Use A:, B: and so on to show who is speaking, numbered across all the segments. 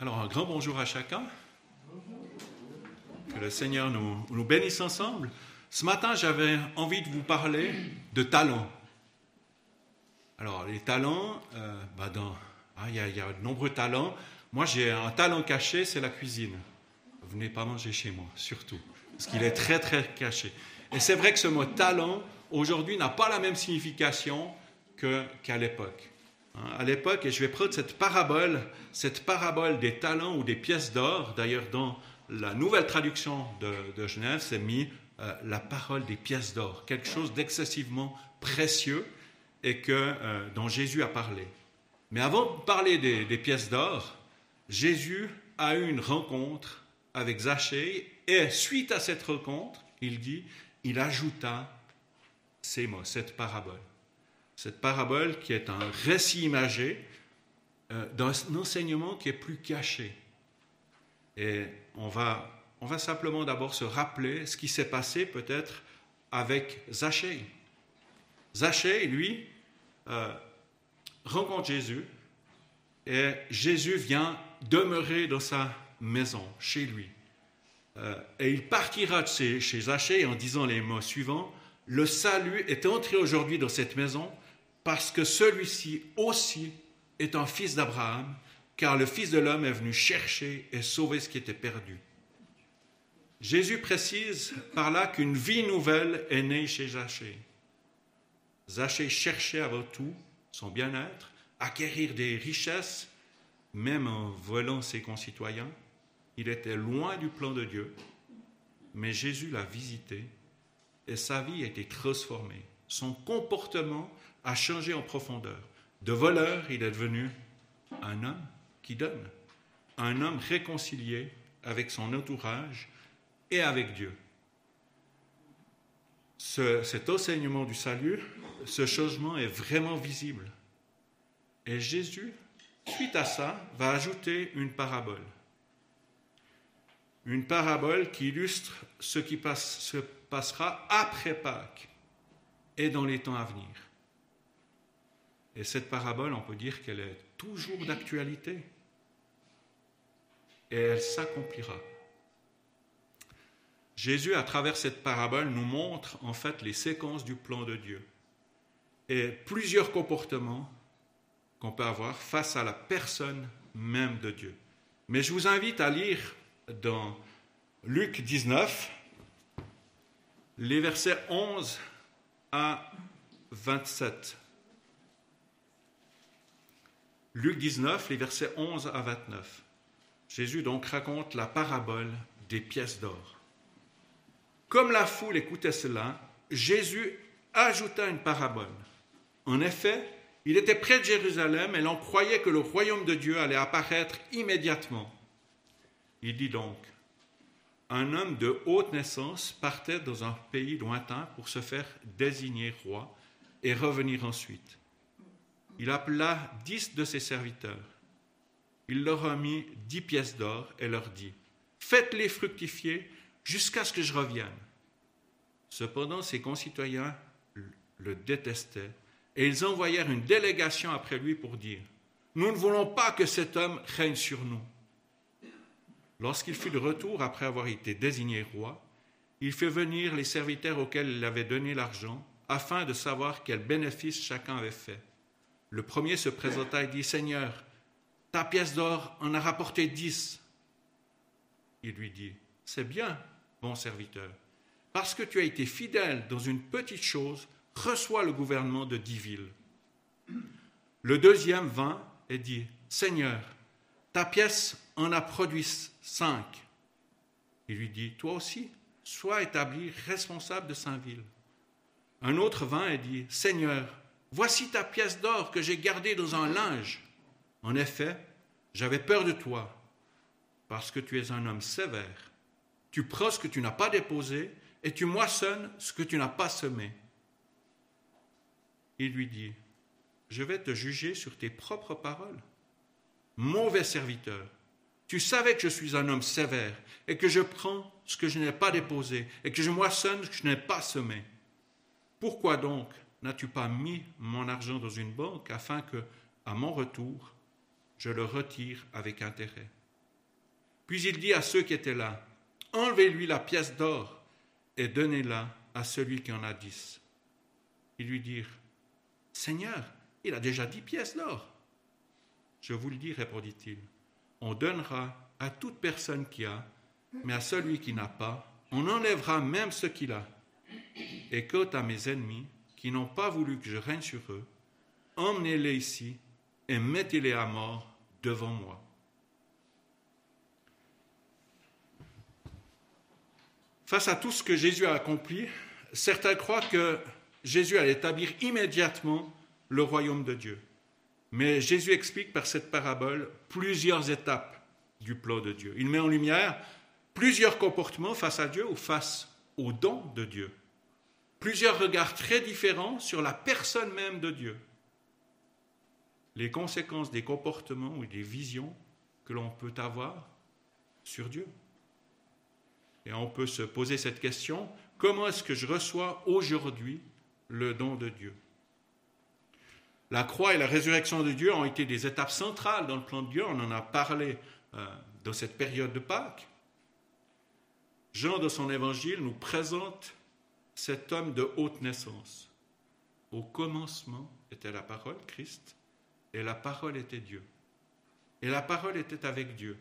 A: Alors, un grand bonjour à chacun. Que le Seigneur nous, bénisse ensemble. Ce matin, j'avais envie de vous parler de talents. Alors, les talents, euh, bah dans, ah, il, y y a de nombreux talents. Moi, j'ai un talent caché, c'est la cuisine. Venez pas manger chez moi, surtout, parce qu'il est très, très caché. Et c'est vrai que ce mot talent, aujourd'hui, n'a pas la même signification qu'à l'époque. Hein, à l'époque, et je vais prendre cette parabole, cette parabole des talents ou des pièces d'or. D'ailleurs, dans la nouvelle traduction de, Genève, c'est mis euh, la parole des pièces d'or, quelque chose d'excessivement précieux et que, euh, dont Jésus a parlé. Mais avant de parler des, des pièces d'or, Jésus a eu une rencontre avec Zachée et suite à cette rencontre, il dit, il ajouta ces mots, cette parabole cette parabole qui est un récit imagé euh, d'un enseignement qui est plus caché. Et on va, on va simplement d'abord se rappeler ce qui s'est passé peut-être avec Zachée. Zachée, lui, euh, rencontre Jésus et Jésus vient demeurer dans sa maison, chez lui. Euh, et il partira de chez, chez Zachée en disant les mots suivants, Le salut est entré aujourd'hui dans cette maison parce que celui-ci aussi est un fils d'Abraham, car le Fils de l'homme est venu chercher et sauver ce qui était perdu. Jésus précise par là qu'une vie nouvelle est née chez Zachée. Zachée cherchait avant tout son bien-être, acquérir des richesses, même en volant ses concitoyens. Il était loin du plan de Dieu, mais Jésus l'a visité et sa vie a été transformée. Son comportement a changé en profondeur. De voleur, il est devenu un homme qui donne, un homme réconcilié avec son entourage et avec Dieu. cet enseignement du salut, ce changement est vraiment visible. Et Jésus, suite à ça, va ajouter une parabole. Une parabole qui illustre ce qui se passera après Pâques et dans les temps à venir. Et cette parabole, on peut dire qu'elle est toujours d'actualité. Et elle s'accomplira. Jésus, à travers cette parabole, nous montre en fait les séquences du plan de Dieu et plusieurs comportements qu'on peut avoir face à la personne même de Dieu. Mais je vous invite à lire dans Luc 19 les versets 11 à 27. Luc 19, les versets 11 à 29. Jésus donc raconte la parabole des pièces d'or. Comme la foule écoutait cela, Jésus ajouta une parabole. En effet, il était près de Jérusalem et l'on croyait que le royaume de Dieu allait apparaître immédiatement. Il dit donc, un homme de haute naissance partait dans un pays lointain pour se faire désigner roi et revenir ensuite il appela dix de ses serviteurs. Il leur mis dix pièces d'or et leur dit, Faites-les fructifier jusqu'à ce que je revienne. Cependant, ses concitoyens le détestaient et ils envoyèrent une délégation après lui pour dire, Nous ne voulons pas que cet homme règne sur nous. Lorsqu'il fut de retour après avoir été désigné roi, il fit venir les serviteurs auxquels il avait donné l'argent afin de savoir quel bénéfice chacun avait fait. Le premier se présenta et dit, Seigneur, ta pièce d'or en a rapporté dix. Il lui dit, C'est bien, bon serviteur, parce que tu as été fidèle dans une petite chose, reçois le gouvernement de dix villes. Le deuxième vint et dit, Seigneur, ta pièce en a produit cinq. Il lui dit, Toi aussi, sois établi responsable de cinq villes. Un autre vint et dit, Seigneur, Voici ta pièce d'or que j'ai gardée dans un linge. En effet, j'avais peur de toi, parce que tu es un homme sévère. Tu prends ce que tu n'as pas déposé, et tu moissonnes ce que tu n'as pas semé. Il lui dit, je vais te juger sur tes propres paroles. Mauvais serviteur, tu savais que je suis un homme sévère, et que je prends ce que je n'ai pas déposé, et que je moissonne ce que je n'ai pas semé. Pourquoi donc n'as-tu pas mis mon argent dans une banque afin que, à mon retour, je le retire avec intérêt? Puis il dit à ceux qui étaient là, Enlevez-lui la pièce d'or et donnez-la à celui qui en a dix. Ils lui dirent, Seigneur, il a déjà dix pièces d'or. Je vous le dis, répondit-il, on donnera à toute personne qui a, mais à celui qui n'a pas, on enlèvera même ce qu'il a. Et quant à mes ennemis, qui n'ont pas voulu que je règne sur eux, emmenez-les ici et mettez-les à mort devant moi. Face à tout ce que Jésus a accompli, certains croient que Jésus allait établir immédiatement le royaume de Dieu. Mais Jésus explique par cette parabole plusieurs étapes du plan de Dieu. Il met en lumière plusieurs comportements face à Dieu ou face au don de Dieu. Plusieurs regards très différents sur la personne même de Dieu. Les conséquences des comportements ou des visions que l'on peut avoir sur Dieu. Et on peut se poser cette question, comment est-ce que je reçois aujourd'hui le don de Dieu? La croix et la résurrection de Dieu ont été des étapes centrales dans le plan de Dieu, on en a parlé euh, dans cette période de Pâques. Jean, dans son évangile, nous présente cet homme de haute naissance. Au commencement était la parole, Christ, et la parole était Dieu. Et la parole était avec Dieu.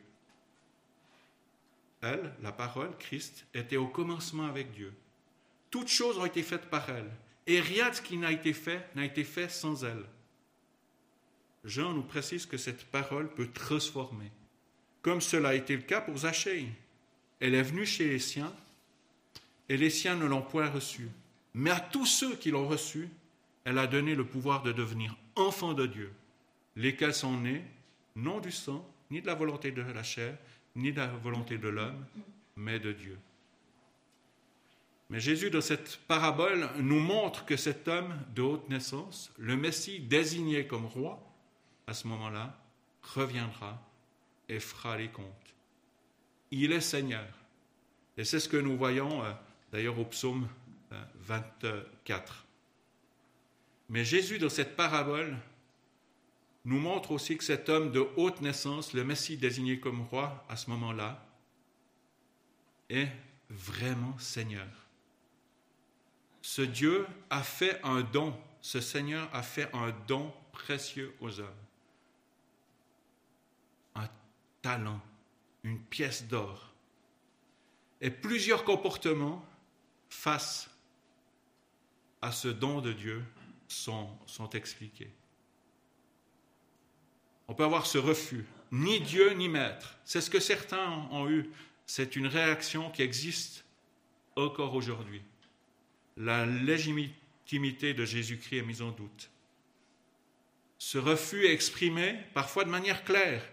A: Elle, la parole, Christ, était au commencement avec Dieu. Toutes choses ont été faites par elle, et rien de ce qui n'a été fait n'a été fait sans elle. Jean nous précise que cette parole peut transformer, comme cela a été le cas pour Zachée. Elle est venue chez les siens, et les siens ne l'ont point reçue. Mais à tous ceux qui l'ont reçue, elle a donné le pouvoir de devenir enfants de Dieu, lesquels sont nés non du sang, ni de la volonté de la chair, ni de la volonté de l'homme, mais de Dieu. Mais Jésus, dans cette parabole, nous montre que cet homme de haute naissance, le Messie désigné comme roi, à ce moment-là, reviendra et fera les comptes. Il est Seigneur. Et c'est ce que nous voyons euh, d'ailleurs au psaume 24. Euh, Mais Jésus, dans cette parabole, nous montre aussi que cet homme de haute naissance, le Messie désigné comme roi à ce moment-là, est vraiment Seigneur. Ce Dieu a fait un don, ce Seigneur a fait un don précieux aux hommes. Talent, une pièce d'or. Et plusieurs comportements face à ce don de Dieu sont, sont expliqués. On peut avoir ce refus, ni Dieu ni maître. C'est ce que certains ont eu. C'est une réaction qui existe encore aujourd'hui. La légitimité de Jésus-Christ est mise en doute. Ce refus est exprimé parfois de manière claire.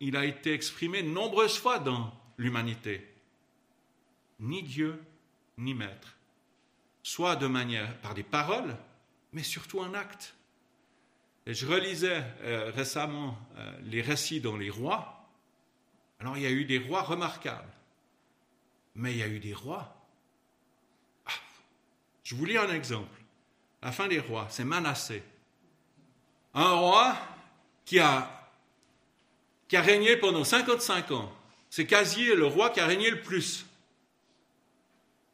A: Il a été exprimé nombreuses fois dans l'humanité. Ni Dieu, ni maître. Soit de manière par des paroles, mais surtout en acte. Et je relisais euh, récemment euh, les récits dans les rois. Alors il y a eu des rois remarquables, mais il y a eu des rois. Ah, je vous lis un exemple. La fin des rois, c'est Manassé. Un roi qui a, qui a régné pendant 55 ans. C'est quasi le roi qui a régné le plus.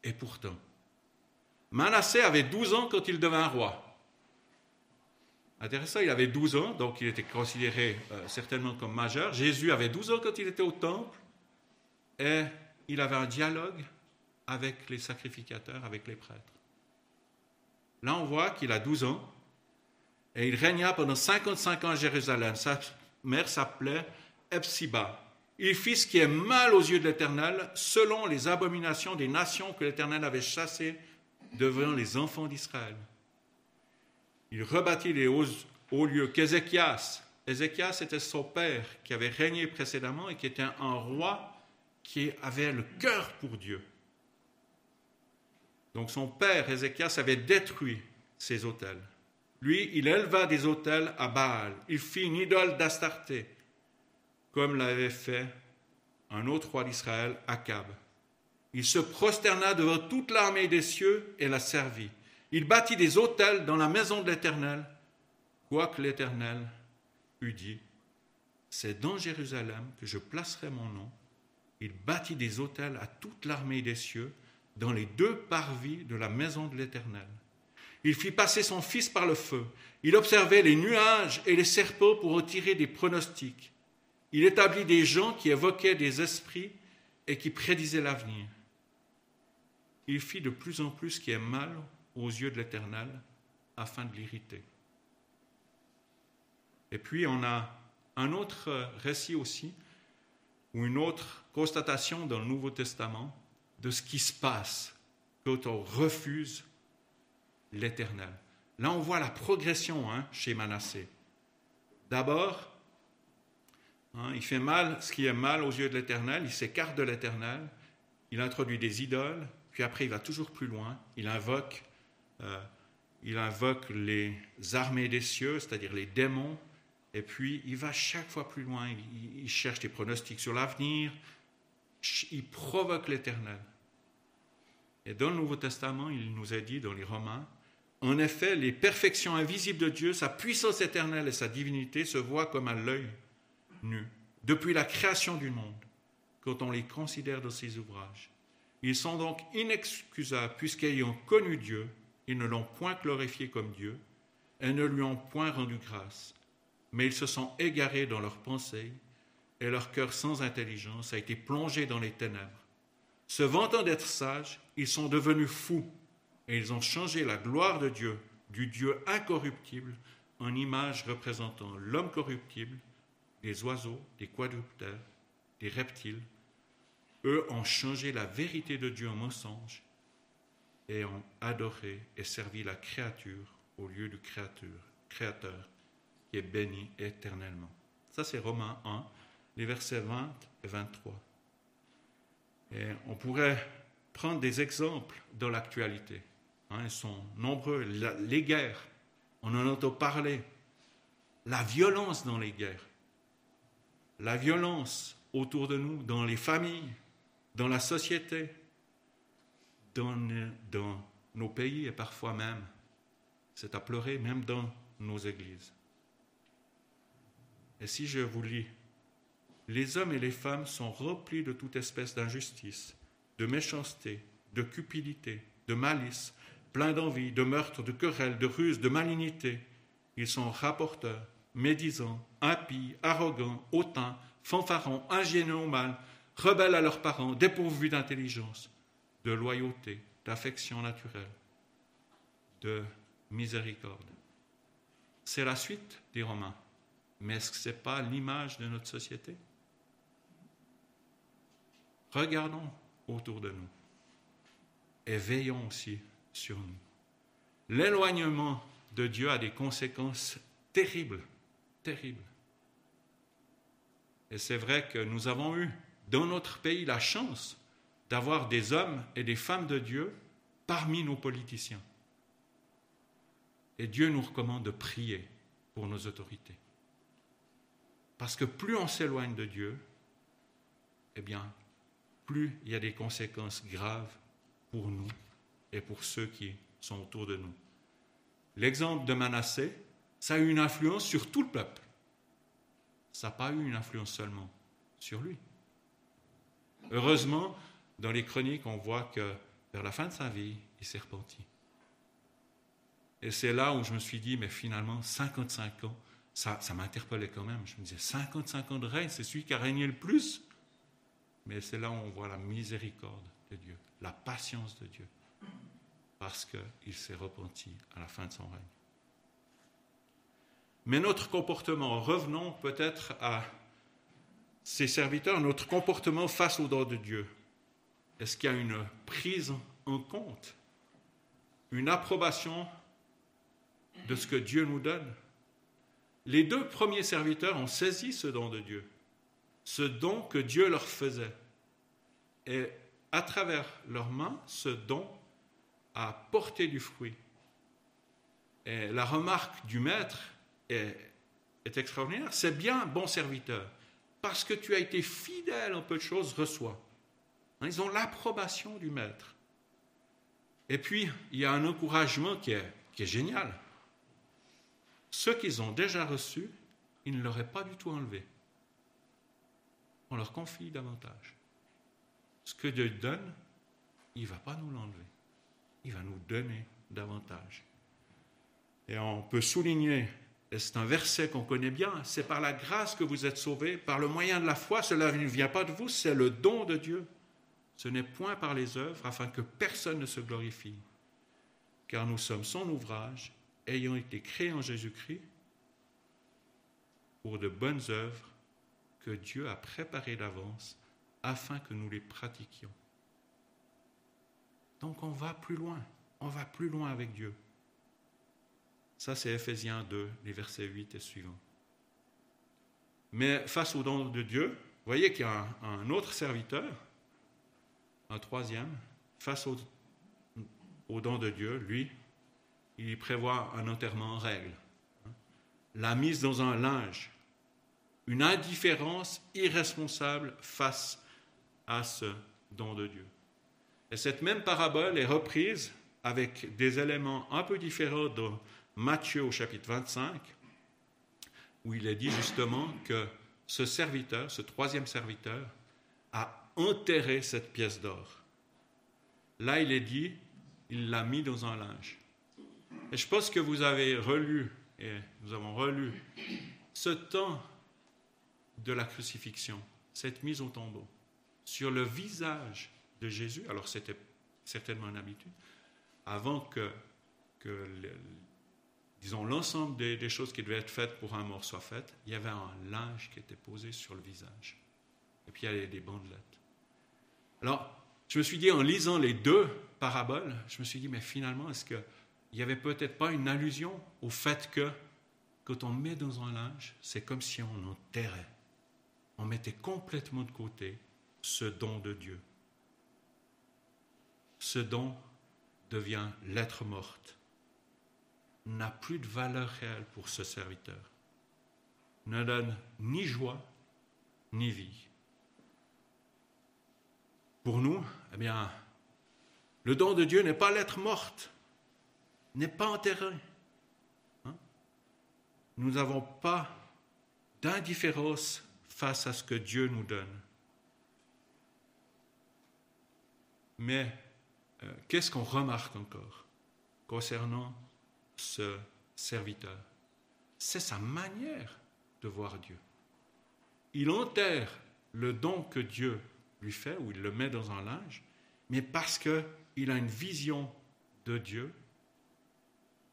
A: Et pourtant, Manassé avait 12 ans quand il devint roi. Intéressant, il avait 12 ans, donc il était considéré euh, certainement comme majeur. Jésus avait 12 ans quand il était au temple et il avait un dialogue avec les sacrificateurs, avec les prêtres. Là, on voit qu'il a 12 ans et il régna pendant 55 ans à Jérusalem. Sa mère s'appelait Epsiba. Il fit ce qui est mal aux yeux de l'Éternel, selon les abominations des nations que l'Éternel avait chassées devant les enfants d'Israël il rebâtit les hauts, lieux qu'Ézéchias. Ézéchias était son père qui avait régné précédemment et qui était un roi qui avait le cœur pour Dieu. Donc son père, Ézéchias, avait détruit ces autels. Lui, il éleva des autels à Baal. Il fit une idole d'Astarté, comme l'avait fait un autre roi d'Israël, Akab. Il se prosterna devant toute l'armée des cieux et la servit. Il bâtit des autels dans la maison de l'Éternel, quoique l'Éternel eût dit, c'est dans Jérusalem que je placerai mon nom. Il bâtit des hôtels à toute l'armée des cieux dans les deux parvis de la maison de l'Éternel. Il fit passer son fils par le feu. Il observait les nuages et les serpents pour en tirer des pronostics. Il établit des gens qui évoquaient des esprits et qui prédisaient l'avenir. Il fit de plus en plus ce qui est mal aux yeux de l'Éternel afin de l'irriter. Et puis on a un autre récit aussi, ou une autre constatation dans le Nouveau Testament de ce qui se passe quand on refuse l'Éternel. Là, on voit la progression hein, chez Manassé. D'abord, hein, il fait mal ce qui est mal aux yeux de l'Éternel, il s'écarte de l'Éternel, il introduit des idoles, puis après il va toujours plus loin, il invoque, euh, il invoque les armées des cieux, c'est-à-dire les démons, et puis il va chaque fois plus loin, il, il cherche des pronostics sur l'avenir, il provoque l'Éternel. Et dans le Nouveau Testament, il nous a dit dans les Romains, en effet, les perfections invisibles de Dieu, sa puissance éternelle et sa divinité se voient comme à l'œil depuis la création du monde, quand on les considère dans ses ouvrages. Ils sont donc inexcusables, puisqu'ayant connu Dieu, ils ne l'ont point glorifié comme Dieu, et ne lui ont point rendu grâce, mais ils se sont égarés dans leurs pensées, et leur cœur sans intelligence a été plongé dans les ténèbres. Se vantant d'être sages, ils sont devenus fous et ils ont changé la gloire de Dieu, du Dieu incorruptible, en image représentant l'homme corruptible, des oiseaux, des quadruptères, des reptiles. Eux ont changé la vérité de Dieu en mensonge et ont adoré et servi la créature au lieu du créateur, créateur qui est béni éternellement. Ça, c'est Romains 1, les versets 20 et 23. Et on pourrait prendre des exemples dans l'actualité. Hein, ils sont nombreux. les guerres, on en entend parler. La violence dans les guerres. La violence autour de nous, dans les familles, dans la société, dans, nos pays et parfois même, c'est à pleurer, même dans nos églises. Et si je vous lis, les hommes et les femmes sont remplis de toute espèce d'injustice, de méchanceté, de cupidité, de malice, pleins d'envie, de meurtre, de querelles, de ruses, de malignité. Ils sont rapporteurs, médisants, impies, arrogants, hautains, fanfarons, ingénieux au mal, rebelles à leurs parents, dépourvus d'intelligence, de loyauté, d'affection naturelle, de miséricorde. C'est la suite des Romains. Mais est-ce que ce n'est pas l'image de notre société? Regardons autour de nous et veillons aussi sur nous. L'éloignement de Dieu a des conséquences terribles, terribles. Et c'est vrai que nous avons eu dans notre pays la chance d'avoir des hommes et des femmes de Dieu parmi nos politiciens. Et Dieu nous recommande de prier pour nos autorités. Parce que plus on s'éloigne de Dieu, eh bien, plus il y a des conséquences graves pour nous et pour ceux qui sont autour de nous. L'exemple de Manassé, ça a eu une influence sur tout le peuple. Ça n'a pas eu une influence seulement sur lui. Heureusement, dans les chroniques, on voit que vers la fin de sa vie, il s'est repenti. Et c'est là où je me suis dit, mais finalement, 55 ans, ça, ça m'interpellait quand même. Je me disais, 55 ans de règne, c'est celui qui a régné le plus. Mais c'est là où on voit la miséricorde de Dieu, la patience de Dieu parce qu'il s'est repenti à la fin de son règne. Mais notre comportement, revenons peut-être à ces serviteurs, notre comportement face au don de Dieu. Est-ce qu'il y a une prise en compte, une approbation de ce que Dieu nous donne? Les deux premiers serviteurs ont saisi ce don de Dieu, ce don que Dieu leur faisait. Et à travers leurs mains, ce don à porter du fruit. Et la remarque du maître est, extraordinaire. C'est bien, bon serviteur, parce que tu as été fidèle en peu de choses, reçois. Hein, ils ont l'approbation du maître. Et puis, il y a un encouragement qui est, qui est génial. Ceux qu'ils ont déjà reçus, ils ne l'auraient pas du tout enlevé. on leur confie davantage. Ce que Dieu donne, il ne va pas nous l'enlever. Il va nous donner davantage. Et on peut souligner, c'est un verset qu'on connaît bien, c'est par la grâce que vous êtes sauvés, par le moyen de la foi, cela ne vient pas de vous, c'est le don de Dieu. Ce n'est point par les œuvres, afin que personne ne se glorifie. Car nous sommes son ouvrage, ayant été créés en Jésus-Christ, pour de bonnes œuvres que Dieu a préparées d'avance afin que nous les pratiquions. Donc on va plus loin, on va plus loin avec Dieu. Ça, c'est Ephésiens 2, les versets 8 et suivants. Mais face au don de Dieu, vous voyez qu'il y a un, autre serviteur, un troisième, face au, au don de Dieu, lui, il prévoit un enterrement en règle, la mise dans un linge, une indifférence irresponsable face à ce don de Dieu. Et cette même parabole est reprise avec des éléments un peu différents dans Matthieu au chapitre 25, où il est dit justement que ce serviteur, ce troisième serviteur, a enterré cette pièce d'or. Là, il est dit, il l'a mis dans un linge. Et je pense que vous avez relu, et nous avons relu, ce temps de la crucifixion, cette mise au tombeau, sur le visage de Jésus, alors c'était certainement une habitude, avant que, que disons, l'ensemble des, choses qui devaient être faites pour un mort soient faites, il y avait un linge qui était posé sur le visage. Et puis il y avait des bandelettes. Alors, je me suis dit, en lisant les deux paraboles, je me suis dit, mais finalement, est-ce qu'il n'y avait peut-être pas une allusion au fait que quand on met dans un linge, c'est comme si on enterrait. On mettait complètement de côté ce don de Dieu. Ce don devient l'être morte, n'a plus de valeur réelle pour ce serviteur, ne donne ni joie ni vie. Pour nous, eh bien, le don de Dieu n'est pas l'être morte, n'est pas enterré. Hein? Nous n'avons pas d'indifférence face à ce que Dieu nous donne. Mais euh, qu'est-ce qu'on remarque encore concernant ce serviteur C'est sa manière de voir Dieu. Il enterre le don que Dieu lui fait, ou il le met dans un linge, mais parce qu'il a une vision de Dieu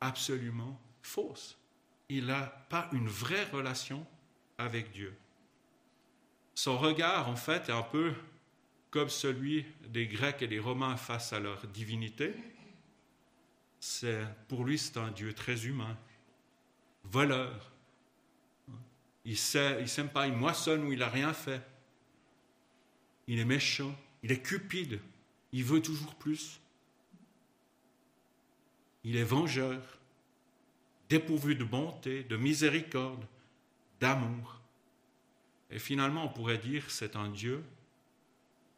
A: absolument fausse. Il n'a pas une vraie relation avec Dieu. Son regard, en fait, est un peu comme celui des Grecs et des Romains face à leur divinité. Pour lui, c'est un Dieu très humain, voleur. Il il s'aime pas, il moissonne où il n'a rien fait. Il est méchant, il est cupide, il veut toujours plus. Il est vengeur, dépourvu de bonté, de miséricorde, d'amour. Et finalement, on pourrait dire c'est un Dieu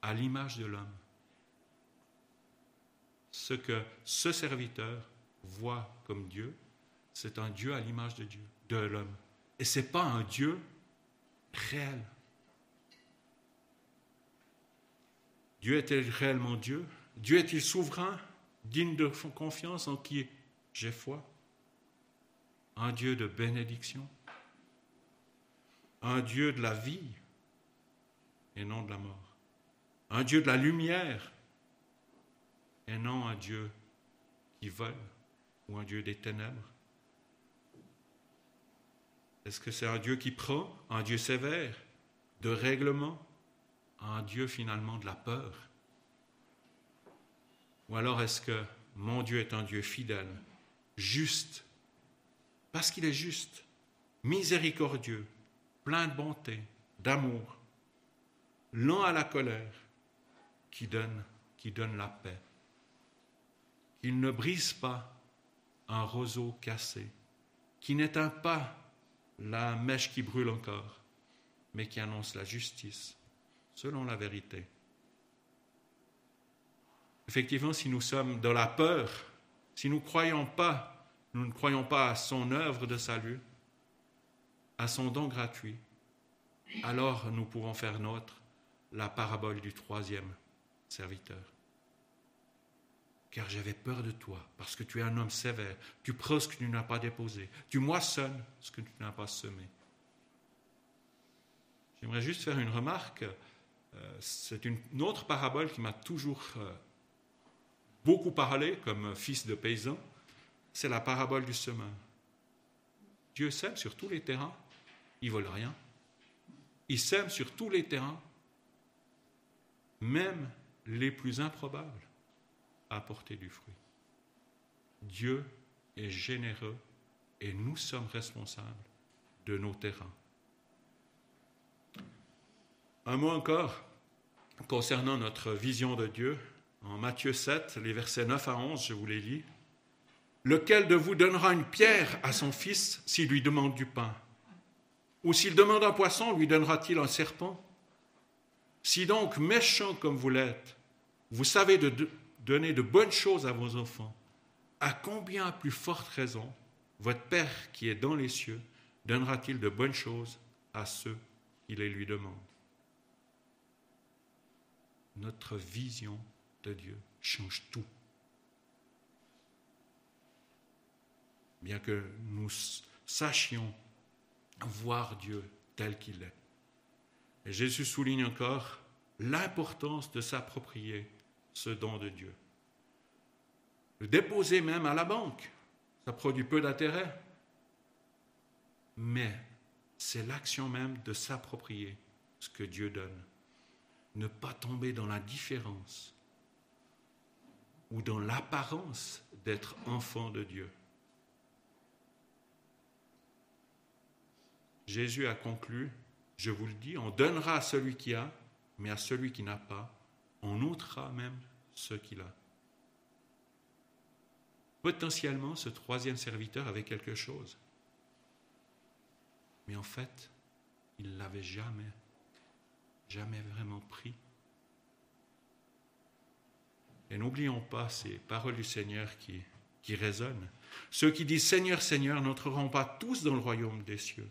A: à l'image de l'homme. Ce que ce serviteur voit comme Dieu, c'est un Dieu à l'image de Dieu, de l'homme. Et ce n'est pas un Dieu réel. Dieu est-il réellement Dieu? Dieu est-il souverain, digne de confiance en qui j'ai foi? Un Dieu de bénédiction? Un Dieu de la vie et non de la mort? Un Dieu de la lumière et non un Dieu qui vole ou un Dieu des ténèbres? Est-ce que c'est un Dieu qui prend, un Dieu sévère, de règlement, un Dieu finalement de la peur? Ou alors est-ce que mon Dieu est un Dieu fidèle, juste, parce qu'il est juste, miséricordieux, plein de bonté, d'amour, lent à la colère, qui donne, qui donne la paix? Il ne brise pas un roseau cassé, qui n'éteint pas la mèche qui brûle encore, mais qui annonce la justice selon la vérité. Effectivement, si nous sommes dans la peur, si nous croyons pas, nous ne croyons pas à son œuvre de salut, à son don gratuit, alors nous pouvons faire nôtre la parabole du troisième serviteur. Car j'avais peur de toi, parce que tu es un homme sévère, tu prends ce que tu n'as pas déposé, tu moissonnes ce que tu n'as pas semé. J'aimerais juste faire une remarque. Euh, c'est une autre parabole qui m'a toujours euh, beaucoup parlé comme fils de paysan. C'est la parabole du semeur. Dieu sème sur tous les terrains, il ne vole rien. Il sème sur tous les terrains, même les plus improbables, apporter du fruit. Dieu est généreux et nous sommes responsables de nos terrains. Un mot encore concernant notre vision de Dieu. En Matthieu 7, les versets 9 à 11, je vous les lis. Lequel de vous donnera une pierre à son fils s'il lui demande du pain Ou s'il demande un poisson, lui donnera-t-il un serpent Si donc, méchant comme vous l'êtes, vous savez de donner de bonnes choses à vos enfants, à combien plus forte raison votre Père qui est dans les cieux donnera-t-il de bonnes choses à ceux qui les lui demandent? Notre vision de Dieu change tout. bien que nous sachions voir Dieu tel qu'il est. Et Jésus souligne encore l'importance de s'approprier ce don de Dieu. Le déposer même à la banque, ça produit peu d'intérêt, mais c'est l'action même de s'approprier ce que Dieu donne. Ne pas tomber dans la différence ou dans l'apparence d'être enfant de Dieu. Jésus a conclu, je vous le dis, on donnera à celui qui a, mais à celui qui n'a pas, on ôtera même ce qu'il a. Potentiellement, ce troisième serviteur avait quelque chose. Mais en fait, il ne l'avait jamais, jamais vraiment pris. Et n'oublions pas ces paroles du Seigneur qui, qui résonnent. Ceux qui disent Seigneur, Seigneur n'entreront pas tous dans le royaume des cieux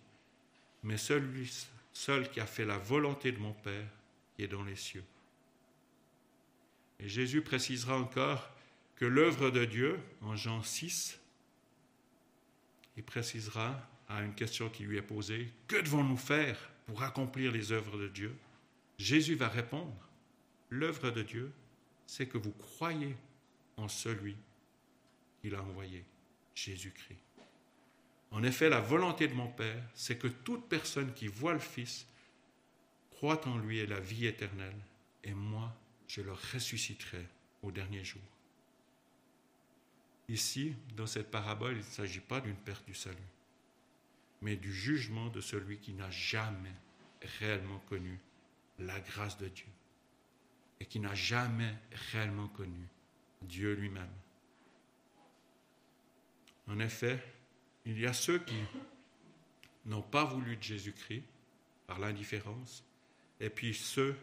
A: mais celui seul qui a fait la volonté de mon Père qui est dans les cieux. Et Jésus précisera encore que l'œuvre de Dieu, en Jean 6, il précisera à une question qui lui est posée, que devons-nous faire pour accomplir les œuvres de Dieu? Jésus va répondre, l'œuvre de Dieu, c'est que vous croyez en celui qu'il a envoyé, Jésus-Christ. En effet, la volonté de mon Père, c'est que toute personne qui voit le Fils croit en lui et la vie éternelle, et moi, je le ressusciterai au dernier jour. Ici, dans cette parabole, il ne s'agit pas d'une perte du salut, mais du jugement de celui qui n'a jamais réellement connu la grâce de Dieu et qui n'a jamais réellement connu Dieu lui-même. En effet, il y a ceux qui n'ont pas voulu de Jésus-Christ par l'indifférence, et puis ceux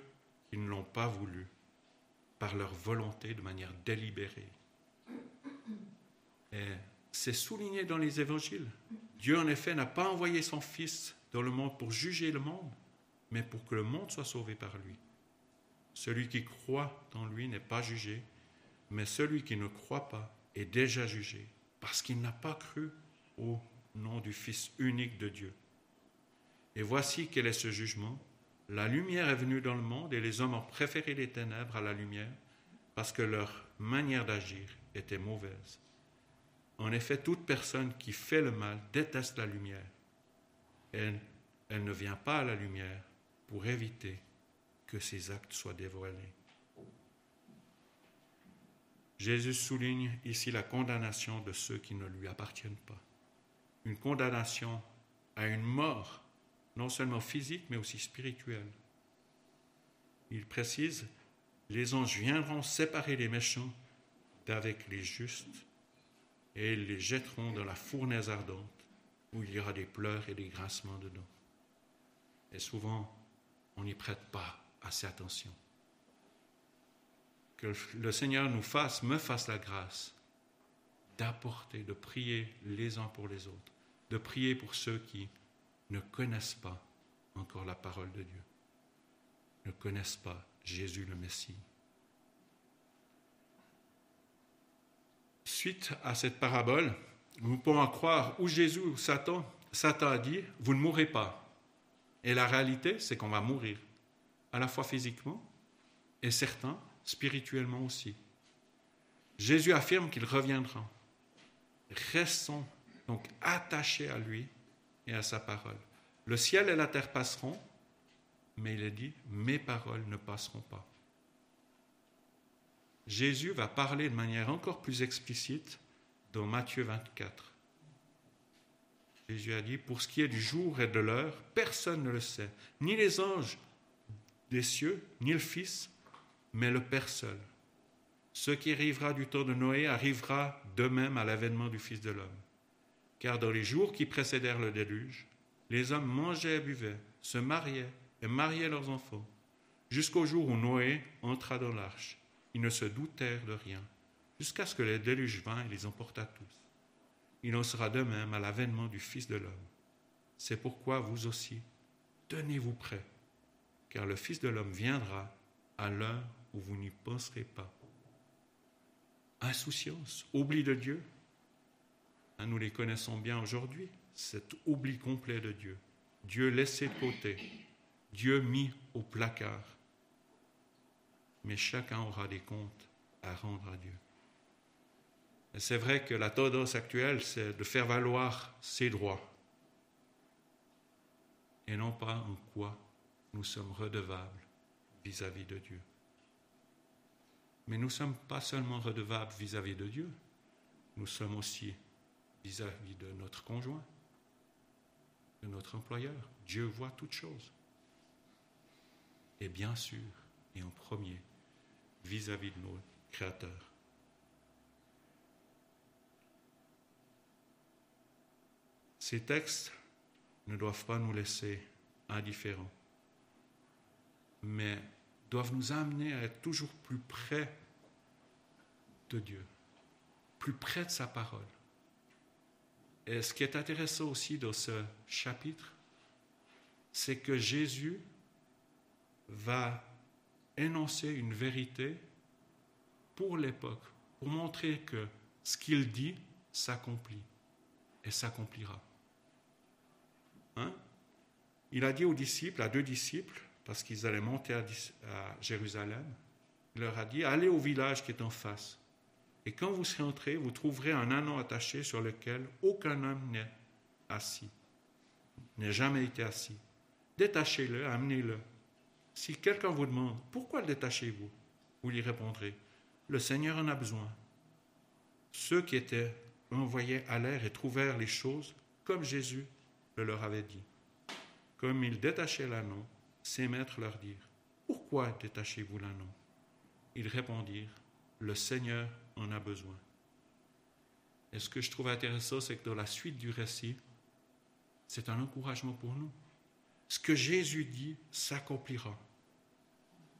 A: qui ne l'ont pas voulu par leur volonté de manière délibérée. C'est souligné dans les évangiles. Dieu, en effet, n'a pas envoyé son Fils dans le monde pour juger le monde, mais pour que le monde soit sauvé par lui. Celui qui croit en lui n'est pas jugé, mais celui qui ne croit pas est déjà jugé, parce qu'il n'a pas cru au nom du Fils unique de Dieu. Et voici quel est ce jugement. La lumière est venue dans le monde et les hommes ont préféré les ténèbres à la lumière parce que leur manière d'agir était mauvaise. En effet, toute personne qui fait le mal déteste la lumière. Elle, elle ne vient pas à la lumière pour éviter que ses actes soient dévoilés. Jésus souligne ici la condamnation de ceux qui ne lui appartiennent pas une condamnation à une mort, non seulement physique, mais aussi spirituelle. Il précise, les anges viendront séparer les méchants d'avec les justes et ils les jetteront dans la fournaise ardente où il y aura des pleurs et des grincements dedans. Et souvent, on n'y prête pas assez attention. Que le Seigneur nous fasse, me fasse la grâce d'apporter, de prier les uns pour les autres, de prier pour ceux qui ne connaissent pas encore la parole de Dieu, ne connaissent pas Jésus le Messie. Suite à cette parabole, nous pouvons croire ou Jésus ou Satan, Satan a dit, vous ne mourrez pas. Et la réalité, c'est qu'on va mourir, à la fois physiquement et certains spirituellement aussi. Jésus affirme qu'il reviendra. Restons donc attachés à lui et à sa parole. Le ciel et la terre passeront, mais il est dit, mes paroles ne passeront pas. Jésus va parler de manière encore plus explicite dans Matthieu 24. Jésus a dit, pour ce qui est du jour et de l'heure, personne ne le sait, ni les anges des cieux, ni le Fils, mais le Père seul. Ce qui arrivera du temps de Noé arrivera de même à l'avènement du Fils de l'homme. Car dans les jours qui précédèrent le déluge, les hommes mangeaient et buvaient, se mariaient et mariaient leurs enfants, jusqu'au jour où Noé entra dans l'arche. Ils ne se doutèrent de rien, jusqu'à ce que le déluge vint et les emporta tous. Il en sera de même à l'avènement du Fils de l'homme. C'est pourquoi vous aussi, tenez-vous prêts, car le Fils de l'homme viendra à l'heure où vous n'y penserez pas. Insouciance, oubli de Dieu. Hein, nous les connaissons bien aujourd'hui, cet oubli complet de Dieu. Dieu laissé de côté, Dieu mis au placard. Mais chacun aura des comptes à rendre à Dieu. C'est vrai que la tendance actuelle, c'est de faire valoir ses droits et non pas en quoi nous sommes redevables vis-à-vis de Dieu. Mais nous ne sommes pas seulement redevables vis-à-vis de Dieu, nous sommes aussi vis-à-vis de notre conjoint, de notre employeur. Dieu voit toutes choses. Et bien sûr, et en premier, vis-à-vis de nos créateurs. Ces textes ne doivent pas nous laisser indifférents, mais doivent nous amener à être toujours plus près de Dieu, plus près de sa parole. Et ce qui est intéressant aussi dans ce chapitre, c'est que Jésus va énoncer une vérité pour l'époque, pour montrer que ce qu'il dit s'accomplit et s'accomplira. Hein? Il a dit aux disciples, à deux disciples, parce qu'ils allaient monter à, Jérusalem, il leur a dit, allez au village qui est en face. Et quand vous serez entrés, vous trouverez un anneau attaché sur lequel aucun homme n'est assis, n'est jamais été assis. Détachez-le, amenez-le. Si quelqu'un vous demande, pourquoi le détachez-vous? Vous lui répondrez, le Seigneur en a besoin. Ceux qui étaient envoyés l'air et trouvèrent les choses comme Jésus leur avait dit. Comme ils détachaient l'anneau, ses maîtres leur dirent Pourquoi détachez-vous l'anneau? Ils répondirent Le Seigneur en a besoin. Et ce que je trouve intéressant, c'est que dans la suite du récit, c'est un encouragement pour nous. Ce que Jésus dit s'accomplira.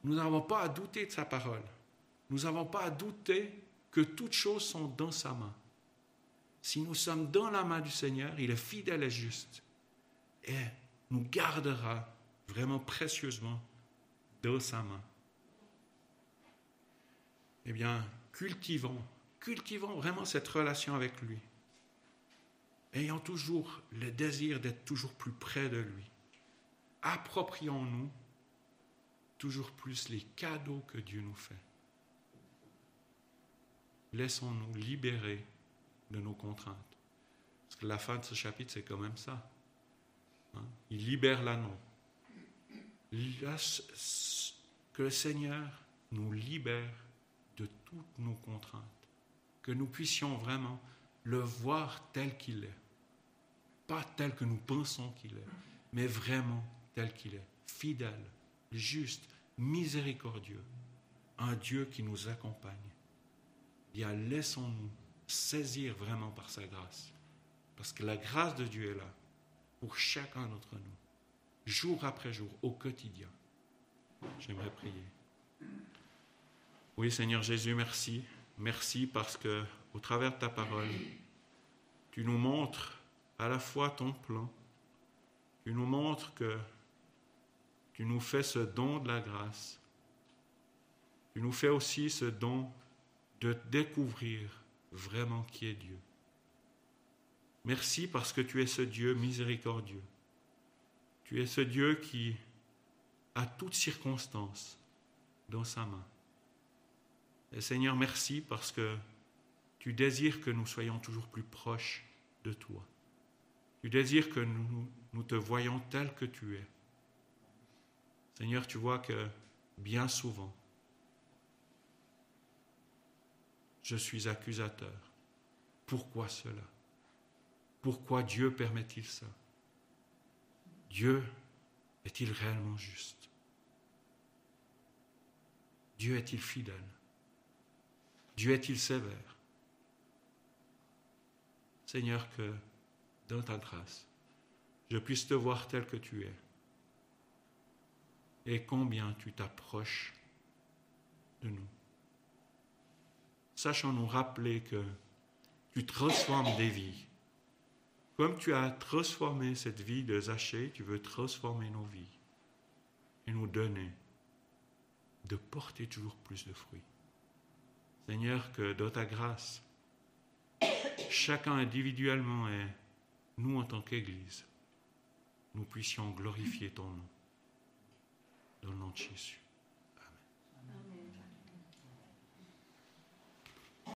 A: Nous n'avons pas à douter de sa parole. Nous n'avons pas à douter que toutes choses sont dans sa main. Si nous sommes dans la main du Seigneur, il est fidèle et juste et nous gardera vraiment précieusement dans sa main. Eh bien, cultivons, cultivons vraiment cette relation avec lui, ayant toujours le désir d'être toujours plus près de lui. Approprions-nous toujours plus les cadeaux que Dieu nous fait. Laissons-nous libérer de nos contraintes. Parce que la fin de ce chapitre, c'est quand même ça. Hein? Il libère l'anneau. Que le Seigneur nous libère de toutes nos contraintes. Que nous puissions vraiment le voir tel qu'il est. Pas tel que nous pensons qu'il est, mais vraiment tel qu'il est. Fidèle, juste, miséricordieux. Un Dieu qui nous accompagne. Bien, laissons-nous saisir vraiment par sa grâce. Parce que la grâce de Dieu est là pour chacun d'entre nous, jour après jour, au quotidien. J'aimerais prier. Oui, Seigneur Jésus, merci. Merci parce que, au travers de ta parole, tu nous montres à la fois ton plan, tu nous montres que tu nous fais ce don de la grâce. Tu nous fais aussi ce don de découvrir vraiment qui est Dieu. Merci parce que tu es ce Dieu miséricordieux. Tu es ce Dieu qui, à toutes circonstances, dans sa main. Et Seigneur, merci parce que tu désires que nous soyons toujours plus proches de toi. Tu désires que nous, nous te voyons tel que tu es. Seigneur, tu vois que bien souvent, je suis accusateur. Pourquoi cela? Pourquoi Dieu permet-il ça? Dieu est-il réellement juste? Dieu est-il fidèle? Dieu est-il sévère? Seigneur, que dans ta grâce, je puisse te voir tel que tu es et combien tu t'approches de nous. Sachons nous rappeler que tu transformes des vies. Comme tu as transformé cette vie de Zachée, tu veux transformer nos vies et nous donner de porter toujours plus de fruits. Seigneur, que dans ta grâce, chacun individuellement et nous en tant qu'Église, nous puissions glorifier ton nom dans le nom de Jésus.